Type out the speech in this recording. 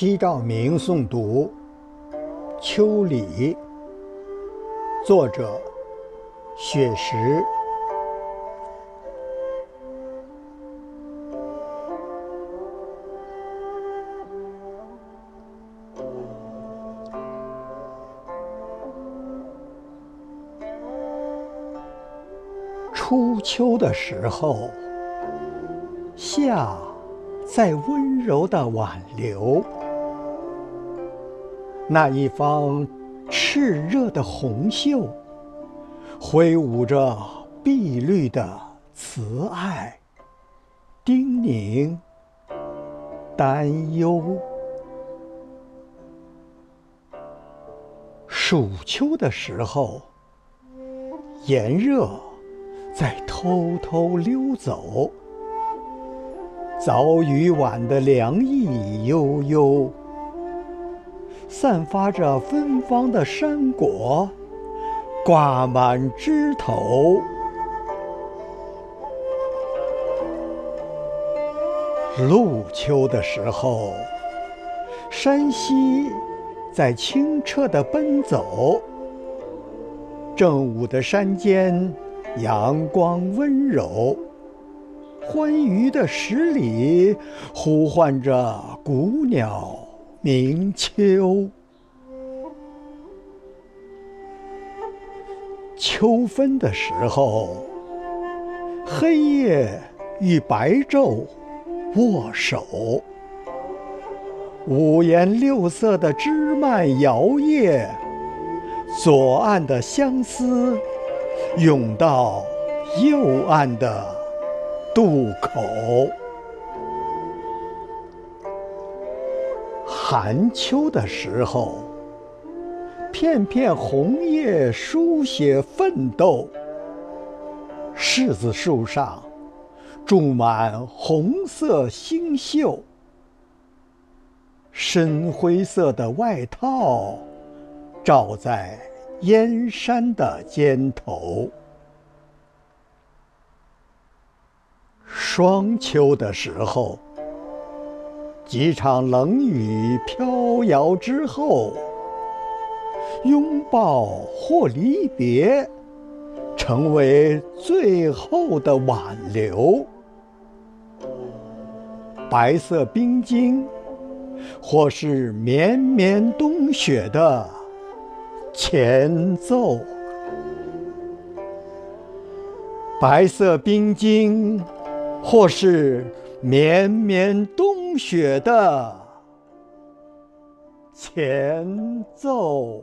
西照明诵读《秋里》，作者雪石。初秋的时候，夏在温柔的挽留，那一方炽热的红袖，挥舞着碧绿的慈爱，叮咛，担忧。暑秋的时候，炎热。在偷偷溜走，早与晚的凉意悠悠，散发着芬芳的山果，挂满枝头。入秋的时候，山溪在清澈的奔走，正午的山间。阳光温柔，欢愉的十里呼唤着古鸟明秋。秋分的时候，黑夜与白昼握手，五颜六色的枝蔓摇曳，左岸的相思。涌到右岸的渡口。寒秋的时候，片片红叶书写奋斗。柿子树上种满红色星宿，深灰色的外套罩在。燕山的肩头，霜秋的时候，几场冷雨飘摇之后，拥抱或离别，成为最后的挽留。白色冰晶，或是绵绵冬雪的。前奏，白色冰晶，或是绵绵冬雪的前奏。